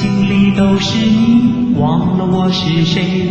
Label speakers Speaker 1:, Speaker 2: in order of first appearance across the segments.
Speaker 1: 心里都是你，忘了我是谁。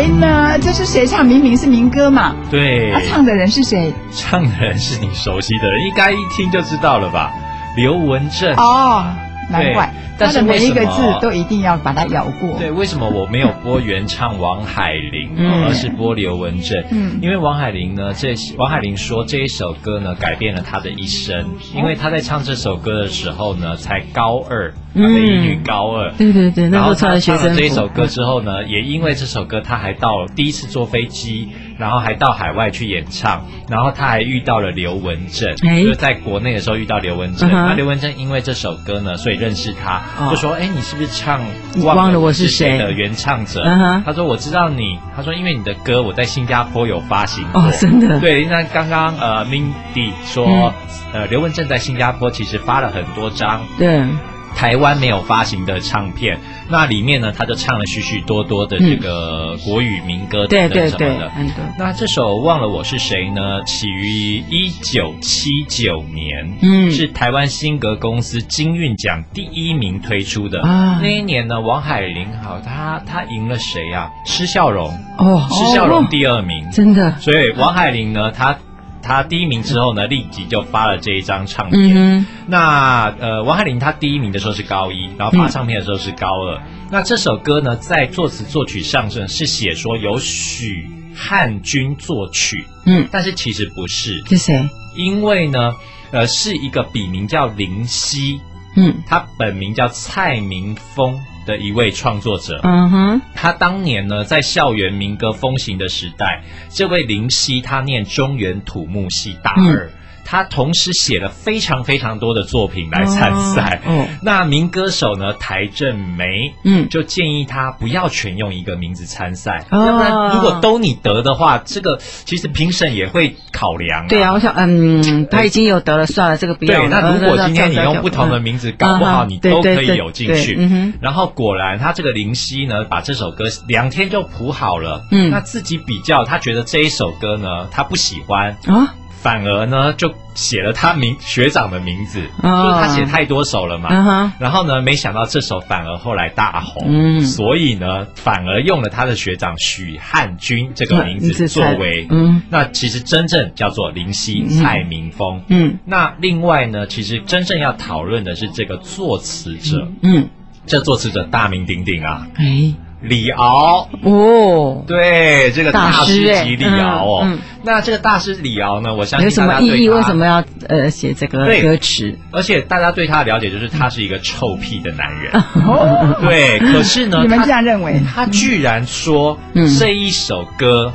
Speaker 1: 谁
Speaker 2: 呢？这是谁唱？明明是民歌嘛。
Speaker 3: 对，
Speaker 2: 他唱的人是谁？
Speaker 3: 唱的人是你熟悉的人，应该一听就知道了吧？刘文正。
Speaker 2: 哦，难怪，
Speaker 3: 但是
Speaker 2: 每一个字都一定要把它咬过。
Speaker 3: 对，为什么我没有播原唱王海玲，
Speaker 2: 嗯。
Speaker 3: 而是播刘文正？
Speaker 2: 嗯。
Speaker 3: 因为王海玲呢，这王海玲说这一首歌呢改变了她的一生，因为她在唱这首歌的时候呢才高二，她的一女高二。
Speaker 4: 对对对，
Speaker 3: 然后唱了这一首歌之后呢，也因为这首歌，他还到第一次坐飞机，然后还到海外去演唱，然后他还遇到了刘文正，
Speaker 4: 哎
Speaker 3: 就在国内的时候遇到刘文正。那刘文正因为这首歌呢，所以认识他，
Speaker 4: 哦
Speaker 3: 就说：“哎，你是不是唱
Speaker 4: 忘了我是谁
Speaker 3: 的原唱者？”他说：“我知道你。”他说：“因为你的歌我在新加坡有发行过。
Speaker 4: 哦，真的，
Speaker 3: 对，那刚刚呃，Mindy 说，
Speaker 4: 嗯
Speaker 3: 呃，刘文正在新加坡其实发了很多张
Speaker 4: 对，
Speaker 3: 台湾没有发行的唱片，那里面呢，他就唱了许许多多的这个国语民歌
Speaker 4: 对
Speaker 3: 等等
Speaker 4: 对对
Speaker 3: 什么的。，
Speaker 4: 很多。
Speaker 3: 那这首《忘了我是谁》呢，起于一九七九年，
Speaker 4: 嗯
Speaker 3: 是台湾新格公司金韵奖第一名推出的。
Speaker 4: 啊
Speaker 3: 那一年呢，王海玲好，他他赢了谁啊？施孝荣，
Speaker 4: 哦，
Speaker 3: 施孝荣
Speaker 4: 哦
Speaker 3: 第二名。
Speaker 4: 真的，
Speaker 3: 所以王海玲呢，她她第一名之后呢，立即就发了这一张唱片。
Speaker 4: 嗯
Speaker 3: 那呃，王海玲她第一名的时候是高一，然后发唱片的时候是高二。那这首歌呢，在作词作曲上呢是写说由许汉军作曲，
Speaker 4: 嗯，
Speaker 3: 但是其实不是，
Speaker 4: 是谁？
Speaker 3: 因为呢，呃，是一个笔名叫林夕，
Speaker 4: 嗯。
Speaker 3: 他本名叫蔡明峰的一位创作者。
Speaker 4: 嗯哼，
Speaker 3: 他当年呢，在校园民歌风行的时代，这位林夕他念中原土木系大二，他同时写了非常非常多的作品来参赛。
Speaker 4: 哦哦
Speaker 3: 那民歌手呢，台正梅，
Speaker 4: 嗯。
Speaker 3: 就建议他不要全用一个名字参赛，
Speaker 4: 哦。
Speaker 3: 要不然如果都你得的话，这个其实评审也会考量、
Speaker 4: 对啊，我想，嗯，他已经有得了，算了，这个不要。
Speaker 3: 对，那如果今天你
Speaker 4: 呃
Speaker 3: 用不同的名字，搞不好你都可以有进去。
Speaker 4: 嗯哼。
Speaker 3: 然后果然，他这个林夕呢，把这首歌两天就谱好了。
Speaker 4: 嗯。
Speaker 3: 那自己比较，他觉得这一首歌呢，他不喜欢，
Speaker 4: 啊，
Speaker 3: 反而呢就写了他名学长的名字，
Speaker 4: 哦。
Speaker 3: 就是他写太多首了嘛。
Speaker 4: 嗯，
Speaker 3: 然后呢，没想到这首反而后来大红，
Speaker 4: 嗯。
Speaker 3: 所以呢，反而用了他的学长许汉军这个名字作为，
Speaker 4: 嗯。
Speaker 3: 那其实真正叫做林夕蔡明峰，
Speaker 4: 嗯。
Speaker 3: 那另外呢，其实真正要讨论的是这个作词者，
Speaker 4: 嗯，
Speaker 3: 这作词者大名鼎鼎啊，
Speaker 4: 哎，
Speaker 3: 李敖。
Speaker 4: 哦，
Speaker 3: 对，这个大
Speaker 4: 大师
Speaker 3: 级李敖哦。
Speaker 4: 嗯嗯
Speaker 3: 那这个大师李敖呢，我相
Speaker 4: 有
Speaker 3: 信
Speaker 4: 什么意义？为什么要呃写这个歌词？
Speaker 3: 而且大家对他的了解就是他是一个臭屁的男人。
Speaker 2: 哦，
Speaker 3: 对，可是呢，
Speaker 2: 你们这样认为？
Speaker 3: 他居然说、
Speaker 4: 嗯
Speaker 3: 这一首歌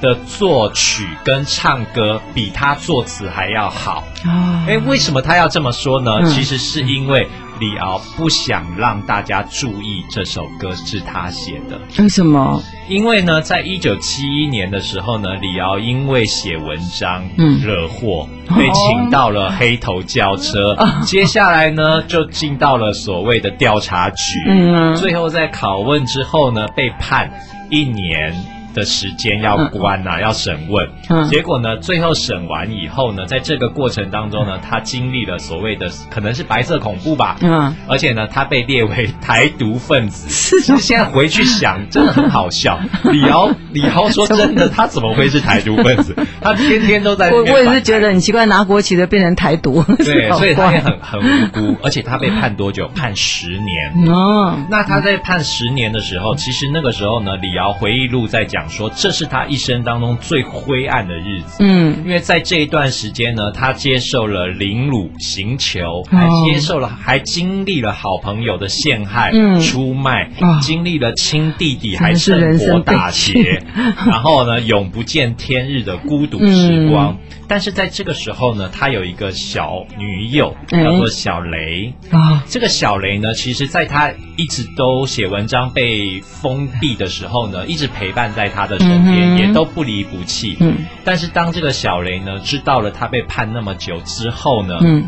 Speaker 3: 的作曲跟唱歌比他作词还要好。
Speaker 4: 啊
Speaker 3: 哎，为什么他要这么说呢？
Speaker 4: 嗯
Speaker 3: 其实是因为李敖不想让大家注意这首歌是他写的。
Speaker 4: 为什么？
Speaker 3: 因为呢，在一九七一年的时候呢，李敖因为写文章、
Speaker 4: 嗯
Speaker 3: 惹祸，被请到了黑头轿车。
Speaker 4: 哦
Speaker 3: 接下来呢，就进到了所谓的调查局。
Speaker 4: 嗯
Speaker 3: 最后在拷问之后呢，被判一年的时间要关呐、要审问。
Speaker 4: 嗯
Speaker 3: 结果呢，最后审完以后呢，在这个过程当中呢，他经历了所谓的可能是白色恐怖吧，
Speaker 4: 嗯，
Speaker 3: 而且呢，他被列为台独分子。
Speaker 4: 是
Speaker 3: 是现在回去想，真的很好笑。李敖，李敖说 真的，他怎么会是台独分子？他天天都在
Speaker 4: 我我也是觉得很奇怪，拿国旗的变成台独，
Speaker 3: 对，所以他也很很无辜，而且他被判多久？判十年。
Speaker 4: 哦，
Speaker 3: 那他在判十年的时候，其实那个时候呢，李敖回忆录在讲说，这是他一生当中最灰暗的日子。
Speaker 4: 嗯。
Speaker 3: 因为在这一段时间呢，他接受了凌辱、刑求，还
Speaker 4: 哦
Speaker 3: 接受了，还经历了好朋友的陷害、
Speaker 4: 嗯。
Speaker 3: 出卖，
Speaker 4: 哦。
Speaker 3: 经历了亲弟弟还趁火打劫，然后呢，永不见天日的孤独时光。
Speaker 4: 嗯。
Speaker 3: 但是在这个时候呢，他有一个小女友，
Speaker 4: 哎。
Speaker 3: 叫做小雷。
Speaker 4: 啊，
Speaker 3: 这个小雷呢，其实在他一直都写文章被封闭的时候呢，一直陪伴在他的身边，
Speaker 4: 嗯
Speaker 3: 也都不离不弃。
Speaker 4: 嗯
Speaker 3: 但是当这个小雷呢知道了他被判那么久之后呢，
Speaker 4: 嗯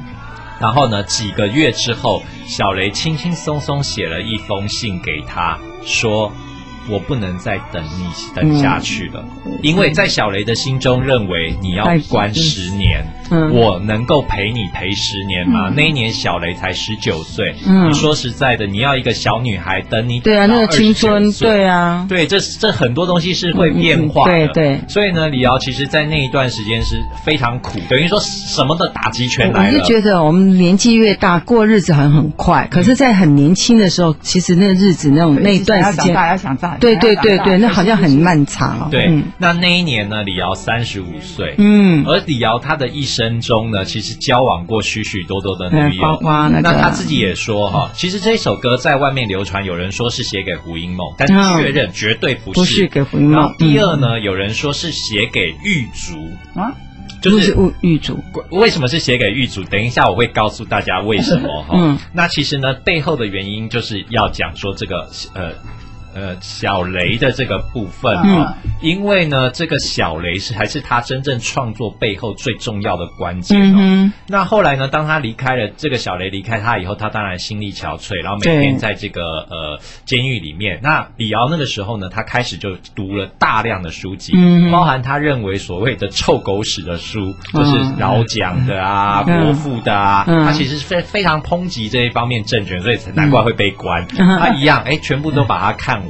Speaker 3: 然后呢几个月之后，小雷轻轻松松写了一封信给他，说。我不能再等你等下去了，因为在小雷的心中认为你要
Speaker 4: 太
Speaker 3: 关十年，
Speaker 4: 嗯
Speaker 3: 我能够陪你陪十年吗？那一年小雷才十九岁，
Speaker 4: 嗯
Speaker 3: 你说实在的，你要一个小女孩等你，
Speaker 4: 对啊，那个青春，
Speaker 3: 对。
Speaker 4: 啊，
Speaker 3: 对，这这很多东西是会变化的。
Speaker 4: 嗯对对
Speaker 3: 所以呢，李瑶其实，在那一段时间是非常苦，等于说什么的打击全
Speaker 4: 我是
Speaker 3: 来了。
Speaker 4: 觉得我们年纪越大，过日子好像很快，可是，在很年轻的时候，其实那日子那种那一段时间，
Speaker 2: 大家想大，
Speaker 4: 对对对对，那好像很漫长。
Speaker 3: 对，
Speaker 4: 嗯
Speaker 3: 那那一年呢，李瑶三十五岁。
Speaker 4: 嗯，
Speaker 3: 而李瑶他的一生中呢，其实交往过许许多多的女
Speaker 4: 嗯
Speaker 3: 友，
Speaker 4: 包括那个
Speaker 3: 她自己也说哈，其实这首歌在外面流传，有人说是写给胡因梦，但
Speaker 4: 嗯
Speaker 3: 确认绝对不是。
Speaker 4: 不是给胡因梦
Speaker 3: 然后第二呢，有人说是写给玉竹，
Speaker 2: 啊，
Speaker 3: 就是
Speaker 4: 不是狱主，
Speaker 3: 为什么是写给狱主？等一下我会告诉大家为什么哈。
Speaker 4: 嗯
Speaker 3: 那其实呢，背后的原因就是要讲说这个呃。呃，小雷的这个部分啊、因为呢，这个小雷是还是他真正创作背后最重要的关键哦。
Speaker 4: 嗯
Speaker 3: 那后来呢，当他离开了这个小雷离开他以后，他当然心力憔悴，然后每天在这个呃监狱里面。那李敖那个时候呢，他开始就读了大量的书籍，
Speaker 4: 嗯
Speaker 3: 包含他认为所谓的臭狗屎的书，就是饶讲的啊、
Speaker 4: 嗯
Speaker 3: 国父的啊，
Speaker 4: 嗯
Speaker 3: 他其实是非非常抨击这一方面政权，所以才难怪会被关。
Speaker 4: 嗯
Speaker 3: 他一样，哎，全部都把它看完。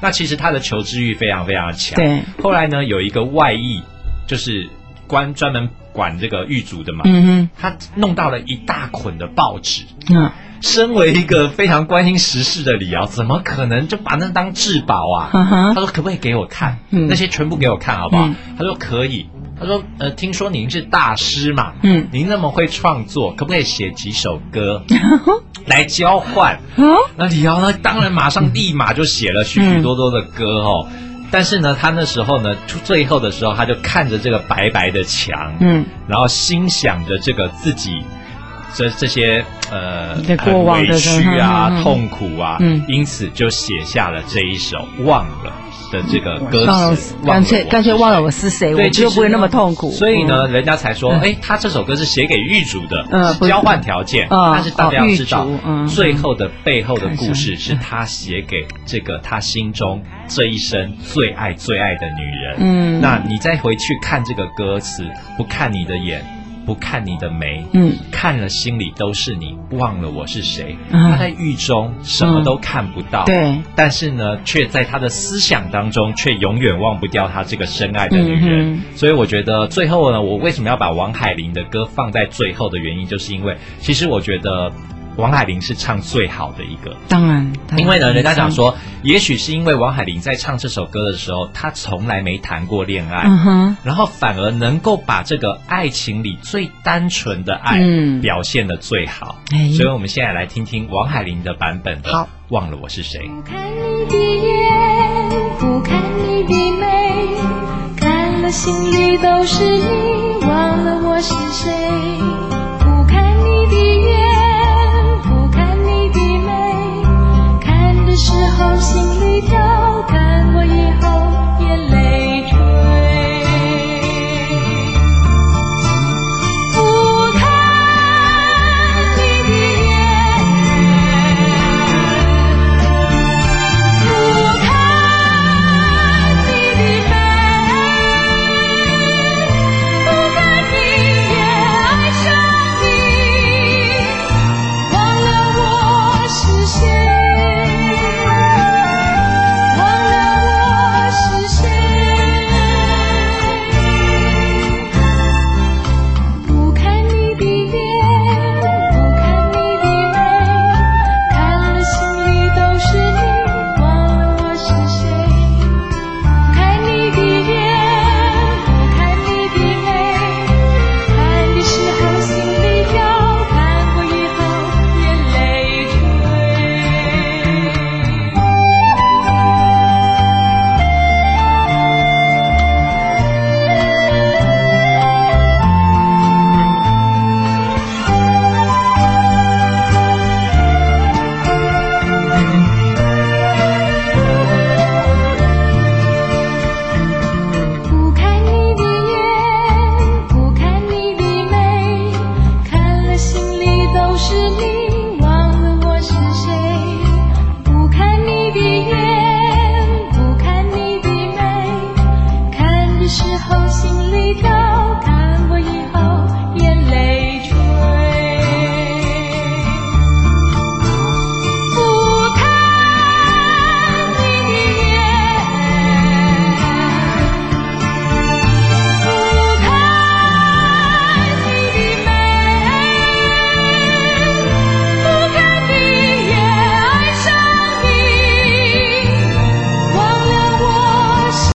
Speaker 3: 那其实他的求知欲非常非常强。
Speaker 4: 对，
Speaker 3: 后来呢，有一个外役，就是关专门管这个狱卒的嘛，
Speaker 4: 嗯
Speaker 3: 他弄到了一大捆的报纸。
Speaker 4: 嗯
Speaker 3: 身为一个非常关心时事的李敖，怎么可能就把那当至宝啊？他说可不可以给我看？
Speaker 4: 嗯
Speaker 3: 那些全部给我看好不好？
Speaker 4: 嗯
Speaker 3: 他说可以。他说呃，听说您是大师嘛，
Speaker 4: 嗯
Speaker 3: 您那么会创作，可不可以写几首歌 来交换？
Speaker 4: 嗯，
Speaker 3: 那李敖呢，当然马上立马就写了许许多多的歌哦。但是呢，他那时候呢，最后的时候，他就看着这个白白的墙，
Speaker 4: 嗯，
Speaker 3: 然后心想着这个自己这这些呃委屈啊、痛苦啊，
Speaker 4: 嗯。
Speaker 3: 因此就写下了这一首《忘了》的这个歌词，
Speaker 4: 干脆干脆忘了我是谁，我
Speaker 3: 对，
Speaker 4: 就不会那么痛苦。
Speaker 3: 所以呢，
Speaker 4: 嗯，
Speaker 3: 人家才说，
Speaker 4: 嗯。
Speaker 3: 哎，他这首歌是写给狱主的，交换条件。
Speaker 4: 嗯
Speaker 3: 但是大家要知道最后的背后的故事是他写给这个他心中这一生最爱最爱的女人。
Speaker 4: 嗯。
Speaker 3: 那你再回去看这个歌词，不看你的眼，不看你的眉，
Speaker 4: 嗯
Speaker 3: 看了心里都是你，忘了我是谁。
Speaker 4: 嗯
Speaker 3: 他在狱中什么都看不到，
Speaker 4: 对，
Speaker 3: 但是呢，却在他的思想当中，却永远忘不掉他这个深爱的女人。
Speaker 4: 嗯
Speaker 3: 所以我觉得最后呢，我为什么要把王海玲的歌放在最后的原因，就是因为其实我觉得王海玲是唱最好的一个。
Speaker 4: 当然，当然
Speaker 3: 因为呢，人家讲，说，也许是因为王海玲在唱这首歌的时候，她从来没谈过恋爱，
Speaker 4: 嗯哼，
Speaker 3: 然后反而能够把这个爱情里最单纯的爱
Speaker 4: 嗯
Speaker 3: 表现的最好。
Speaker 4: 哎
Speaker 3: 所以，我们现在来听听王海玲的版本的《
Speaker 4: 好
Speaker 3: 忘了我是谁》。
Speaker 5: 不看你的眼，不看你的眉，看了心里都是你，